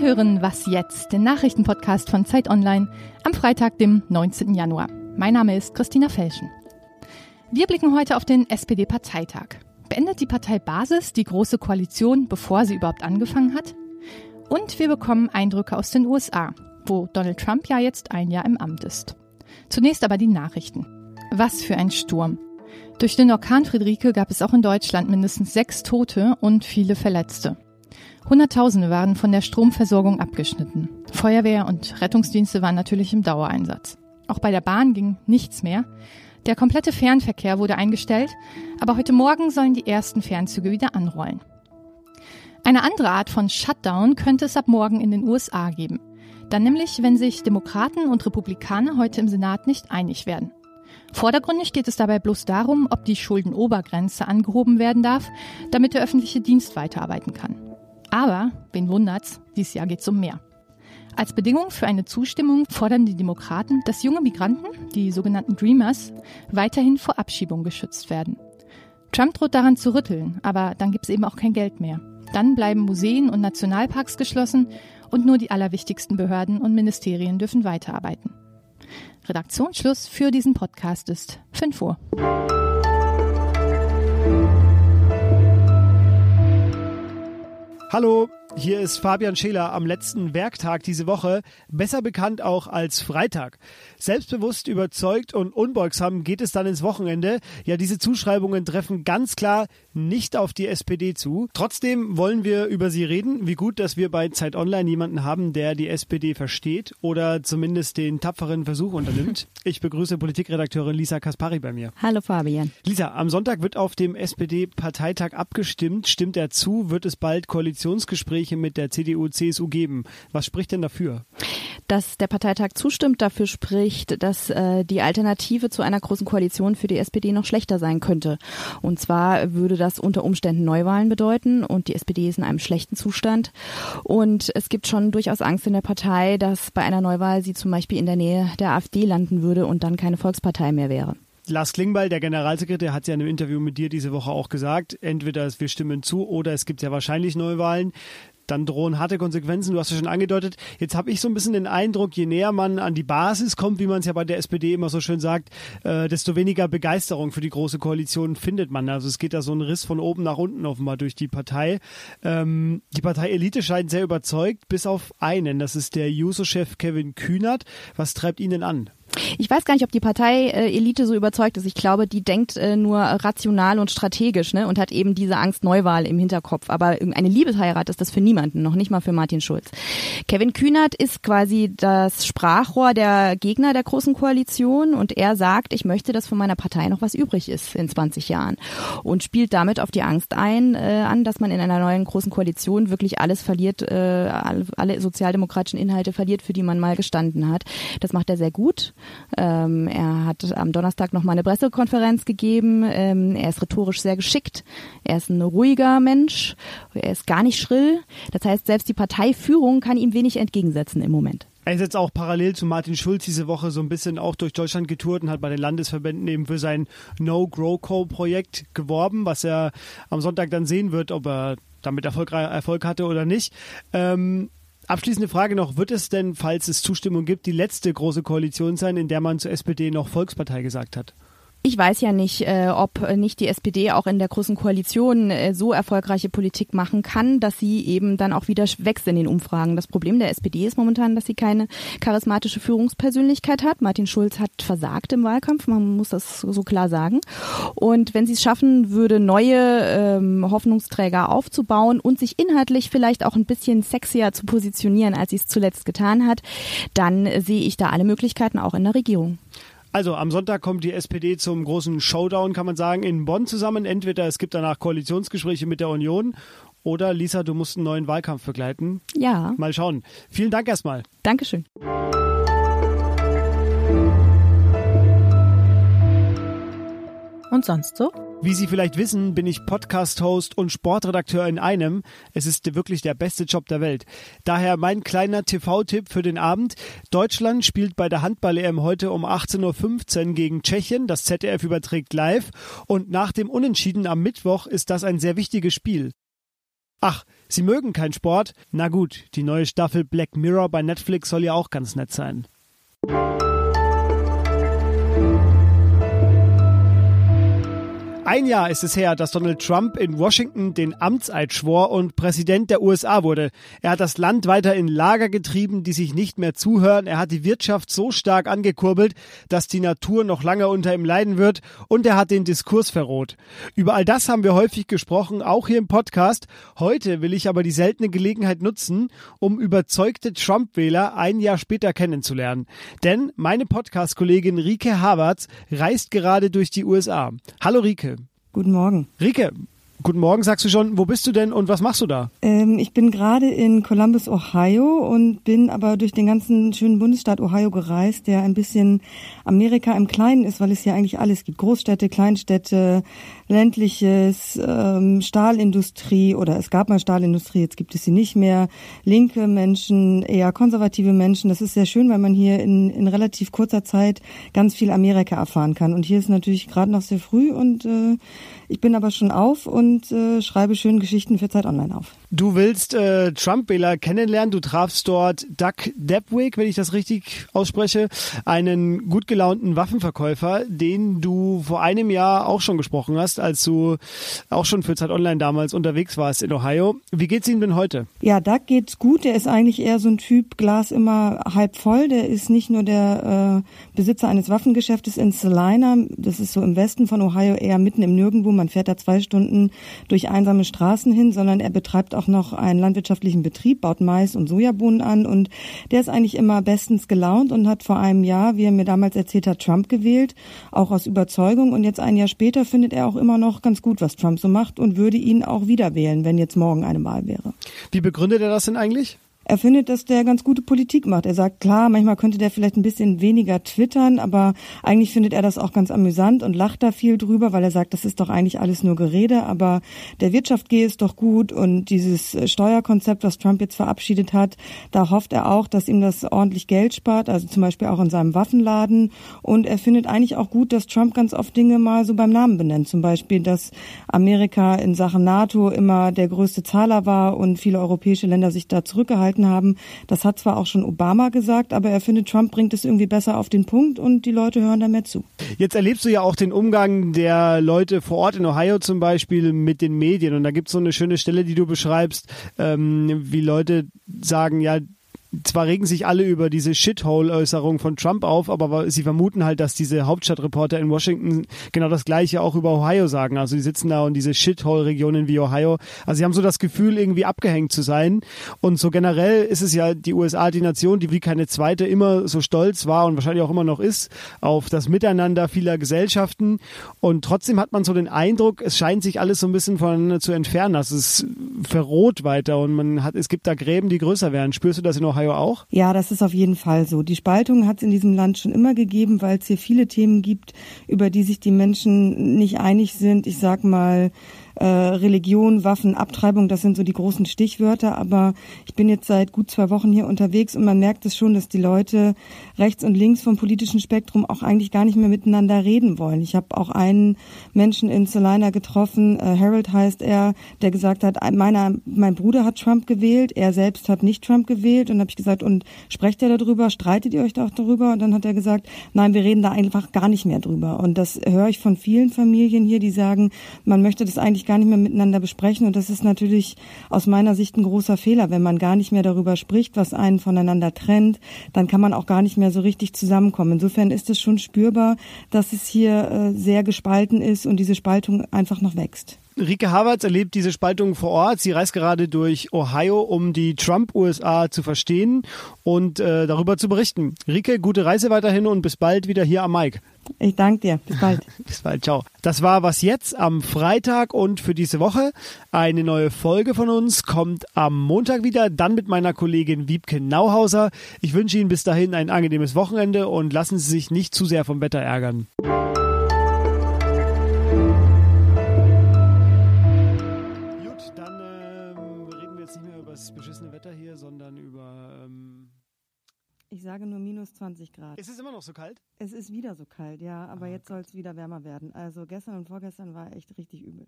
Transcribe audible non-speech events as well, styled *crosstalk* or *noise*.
Sie hören Was jetzt, den Nachrichtenpodcast von Zeit Online am Freitag, dem 19. Januar. Mein Name ist Christina Felschen. Wir blicken heute auf den SPD-Parteitag. Beendet die Partei Basis die große Koalition, bevor sie überhaupt angefangen hat? Und wir bekommen Eindrücke aus den USA, wo Donald Trump ja jetzt ein Jahr im Amt ist. Zunächst aber die Nachrichten. Was für ein Sturm. Durch den Orkan Friederike gab es auch in Deutschland mindestens sechs Tote und viele Verletzte. Hunderttausende waren von der Stromversorgung abgeschnitten. Feuerwehr und Rettungsdienste waren natürlich im Dauereinsatz. Auch bei der Bahn ging nichts mehr. Der komplette Fernverkehr wurde eingestellt, aber heute Morgen sollen die ersten Fernzüge wieder anrollen. Eine andere Art von Shutdown könnte es ab morgen in den USA geben. Dann nämlich, wenn sich Demokraten und Republikaner heute im Senat nicht einig werden. Vordergründig geht es dabei bloß darum, ob die Schuldenobergrenze angehoben werden darf, damit der öffentliche Dienst weiterarbeiten kann. Aber, wen wundert's, dieses Jahr geht's um mehr. Als Bedingung für eine Zustimmung fordern die Demokraten, dass junge Migranten, die sogenannten Dreamers, weiterhin vor Abschiebung geschützt werden. Trump droht daran zu rütteln, aber dann gibt's eben auch kein Geld mehr. Dann bleiben Museen und Nationalparks geschlossen und nur die allerwichtigsten Behörden und Ministerien dürfen weiterarbeiten. Redaktionsschluss für diesen Podcast ist 5 Uhr. Hallo, hier ist Fabian Scheler am letzten Werktag diese Woche, besser bekannt auch als Freitag. Selbstbewusst, überzeugt und unbeugsam geht es dann ins Wochenende. Ja, diese Zuschreibungen treffen ganz klar nicht auf die SPD zu. Trotzdem wollen wir über sie reden. Wie gut, dass wir bei Zeit Online jemanden haben, der die SPD versteht oder zumindest den tapferen Versuch unternimmt. Ich begrüße Politikredakteurin Lisa Kaspari bei mir. Hallo Fabian. Lisa, am Sonntag wird auf dem SPD-Parteitag abgestimmt. Stimmt er zu? Wird es bald Koalitionsgespräche Gespräche mit der CDU, CSU geben. Was spricht denn dafür? Dass der Parteitag zustimmt, dafür spricht, dass äh, die Alternative zu einer großen Koalition für die SPD noch schlechter sein könnte. Und zwar würde das unter Umständen Neuwahlen bedeuten und die SPD ist in einem schlechten Zustand. Und es gibt schon durchaus Angst in der Partei, dass bei einer Neuwahl sie zum Beispiel in der Nähe der AfD landen würde und dann keine Volkspartei mehr wäre. Lars Klingbeil, der Generalsekretär, hat ja in einem Interview mit dir diese Woche auch gesagt, entweder wir stimmen zu oder es gibt ja wahrscheinlich Neuwahlen dann drohen harte Konsequenzen. Du hast ja schon angedeutet. Jetzt habe ich so ein bisschen den Eindruck, je näher man an die Basis kommt, wie man es ja bei der SPD immer so schön sagt, äh, desto weniger Begeisterung für die große Koalition findet man. Also es geht da so ein Riss von oben nach unten offenbar durch die Partei. Ähm, die Partei Elite scheint sehr überzeugt, bis auf einen. Das ist der Juso-Chef Kevin Kühnert. Was treibt ihn denn an? Ich weiß gar nicht, ob die Partei-Elite so überzeugt ist. Ich glaube, die denkt äh, nur rational und strategisch ne, und hat eben diese Angst Neuwahl im Hinterkopf. Aber eine Liebesheirat ist das für niemanden, noch nicht mal für Martin Schulz. Kevin Kühnert ist quasi das Sprachrohr der Gegner der Großen Koalition und er sagt, ich möchte, dass von meiner Partei noch was übrig ist in 20 Jahren und spielt damit auf die Angst ein, äh, an, dass man in einer neuen Großen Koalition wirklich alles verliert, äh, alle sozialdemokratischen Inhalte verliert, für die man mal gestanden hat. Das macht er sehr gut. Ähm, er hat am Donnerstag noch mal eine Pressekonferenz gegeben. Ähm, er ist rhetorisch sehr geschickt. Er ist ein ruhiger Mensch. Er ist gar nicht schrill. Das heißt, selbst die Parteiführung kann ihm wenig entgegensetzen im Moment. Er ist jetzt auch parallel zu Martin Schulz diese Woche so ein bisschen auch durch Deutschland getourt und hat bei den Landesverbänden eben für sein No-Grow-Co-Projekt geworben, was er am Sonntag dann sehen wird, ob er damit Erfolg, Erfolg hatte oder nicht. Ähm, Abschließende Frage noch, wird es denn, falls es Zustimmung gibt, die letzte große Koalition sein, in der man zur SPD noch Volkspartei gesagt hat? Ich weiß ja nicht, äh, ob nicht die SPD auch in der großen Koalition äh, so erfolgreiche Politik machen kann, dass sie eben dann auch wieder wächst in den Umfragen. Das Problem der SPD ist momentan, dass sie keine charismatische Führungspersönlichkeit hat. Martin Schulz hat versagt im Wahlkampf, man muss das so klar sagen. Und wenn sie es schaffen würde, neue ähm, Hoffnungsträger aufzubauen und sich inhaltlich vielleicht auch ein bisschen sexier zu positionieren, als sie es zuletzt getan hat, dann sehe ich da alle Möglichkeiten auch in der Regierung. Also am Sonntag kommt die SPD zum großen Showdown, kann man sagen, in Bonn zusammen. Entweder es gibt danach Koalitionsgespräche mit der Union oder Lisa, du musst einen neuen Wahlkampf begleiten. Ja. Mal schauen. Vielen Dank erstmal. Dankeschön. Und sonst so? Wie Sie vielleicht wissen, bin ich Podcast-Host und Sportredakteur in einem. Es ist wirklich der beste Job der Welt. Daher mein kleiner TV-Tipp für den Abend. Deutschland spielt bei der Handball-EM heute um 18.15 Uhr gegen Tschechien. Das ZDF überträgt live. Und nach dem Unentschieden am Mittwoch ist das ein sehr wichtiges Spiel. Ach, Sie mögen keinen Sport? Na gut, die neue Staffel Black Mirror bei Netflix soll ja auch ganz nett sein. Ein Jahr ist es her, dass Donald Trump in Washington den Amtseid schwor und Präsident der USA wurde. Er hat das Land weiter in Lager getrieben, die sich nicht mehr zuhören. Er hat die Wirtschaft so stark angekurbelt, dass die Natur noch lange unter ihm leiden wird. Und er hat den Diskurs verroht. Über all das haben wir häufig gesprochen, auch hier im Podcast. Heute will ich aber die seltene Gelegenheit nutzen, um überzeugte Trump-Wähler ein Jahr später kennenzulernen. Denn meine Podcast-Kollegin Rike Havertz reist gerade durch die USA. Hallo Rike. Guten Morgen. Rike, guten Morgen, sagst du schon. Wo bist du denn und was machst du da? Ähm, ich bin gerade in Columbus, Ohio und bin aber durch den ganzen schönen Bundesstaat Ohio gereist, der ein bisschen Amerika im Kleinen ist, weil es hier eigentlich alles gibt. Großstädte, Kleinstädte, ländliches, ähm, Stahlindustrie oder es gab mal Stahlindustrie, jetzt gibt es sie nicht mehr. Linke Menschen, eher konservative Menschen. Das ist sehr schön, weil man hier in, in relativ kurzer Zeit ganz viel Amerika erfahren kann. Und hier ist natürlich gerade noch sehr früh und äh, ich bin aber schon auf und äh, schreibe schöne Geschichten für Zeit Online auf. Du willst äh, Trump-Wähler kennenlernen. Du trafst dort Doug Debwick, wenn ich das richtig ausspreche, einen gut gelaunten Waffenverkäufer, den du vor einem Jahr auch schon gesprochen hast, als du auch schon für Zeit Online damals unterwegs warst in Ohio. Wie geht's ihm denn heute? Ja, Doug geht's gut. Der ist eigentlich eher so ein Typ Glas immer halb voll. Der ist nicht nur der äh, Besitzer eines Waffengeschäftes in Salina, das ist so im Westen von Ohio, eher mitten im Nirgendwo. Man fährt da zwei Stunden durch einsame Straßen hin, sondern er betreibt noch einen landwirtschaftlichen Betrieb, baut Mais und Sojabohnen an und der ist eigentlich immer bestens gelaunt und hat vor einem Jahr, wie er mir damals erzählt hat, Trump gewählt, auch aus Überzeugung und jetzt ein Jahr später findet er auch immer noch ganz gut, was Trump so macht und würde ihn auch wieder wählen, wenn jetzt morgen eine Wahl wäre. Wie begründet er das denn eigentlich? Er findet, dass der ganz gute Politik macht. Er sagt, klar, manchmal könnte der vielleicht ein bisschen weniger twittern, aber eigentlich findet er das auch ganz amüsant und lacht da viel drüber, weil er sagt, das ist doch eigentlich alles nur Gerede, aber der Wirtschaft geht es doch gut und dieses Steuerkonzept, was Trump jetzt verabschiedet hat, da hofft er auch, dass ihm das ordentlich Geld spart, also zum Beispiel auch in seinem Waffenladen und er findet eigentlich auch gut, dass Trump ganz oft Dinge mal so beim Namen benennt, zum Beispiel, dass Amerika in Sachen NATO immer der größte Zahler war und viele europäische Länder sich da zurückgehalten gehalten haben. Das hat zwar auch schon Obama gesagt, aber er findet, Trump bringt es irgendwie besser auf den Punkt und die Leute hören da mehr zu. Jetzt erlebst du ja auch den Umgang der Leute vor Ort in Ohio zum Beispiel mit den Medien und da gibt es so eine schöne Stelle, die du beschreibst, ähm, wie Leute sagen, ja, zwar regen sich alle über diese Shithole-Äußerung von Trump auf, aber sie vermuten halt, dass diese Hauptstadtreporter in Washington genau das Gleiche auch über Ohio sagen. Also die sitzen da und diese Shithole-Regionen wie Ohio. Also sie haben so das Gefühl, irgendwie abgehängt zu sein. Und so generell ist es ja die USA die Nation, die wie keine zweite immer so stolz war und wahrscheinlich auch immer noch ist auf das Miteinander vieler Gesellschaften. Und trotzdem hat man so den Eindruck, es scheint sich alles so ein bisschen voneinander zu entfernen. Also es verroht weiter und man hat, es gibt da Gräben, die größer werden. Spürst du das in Ohio? Ohio auch? Ja, das ist auf jeden Fall so. Die Spaltung hat es in diesem Land schon immer gegeben, weil es hier viele Themen gibt, über die sich die Menschen nicht einig sind. Ich sag mal, äh, Religion, Waffen, Abtreibung, das sind so die großen Stichwörter. Aber ich bin jetzt seit gut zwei Wochen hier unterwegs und man merkt es schon, dass die Leute rechts und links vom politischen Spektrum auch eigentlich gar nicht mehr miteinander reden wollen. Ich habe auch einen Menschen in Salina getroffen, äh, Harold heißt er, der gesagt hat, meiner, mein Bruder hat Trump gewählt, er selbst hat nicht Trump gewählt. Und habe ich gesagt, und sprecht ihr darüber, streitet ihr euch da auch darüber? Und dann hat er gesagt, nein, wir reden da einfach gar nicht mehr drüber. Und das höre ich von vielen Familien hier, die sagen, man möchte das eigentlich gar nicht mehr miteinander besprechen. Und das ist natürlich aus meiner Sicht ein großer Fehler. Wenn man gar nicht mehr darüber spricht, was einen voneinander trennt, dann kann man auch gar nicht mehr so richtig zusammenkommen. Insofern ist es schon spürbar, dass es hier äh, sehr gespalten ist und diese Spaltung einfach noch wächst. Rike Havertz erlebt diese Spaltung vor Ort. Sie reist gerade durch Ohio, um die Trump-USA zu verstehen und äh, darüber zu berichten. Rike, gute Reise weiterhin und bis bald wieder hier am Mike. Ich danke dir. Bis bald. *laughs* Bis bald. Ciao. Das war was jetzt am Freitag und für diese Woche. Eine neue Folge von uns kommt am Montag wieder, dann mit meiner Kollegin Wiebke Nauhauser. Ich wünsche Ihnen bis dahin ein angenehmes Wochenende und lassen Sie sich nicht zu sehr vom Wetter ärgern. Ich sage nur minus 20 Grad. Ist es immer noch so kalt? Es ist wieder so kalt, ja, aber ah, jetzt soll es wieder wärmer werden. Also gestern und vorgestern war echt richtig übel.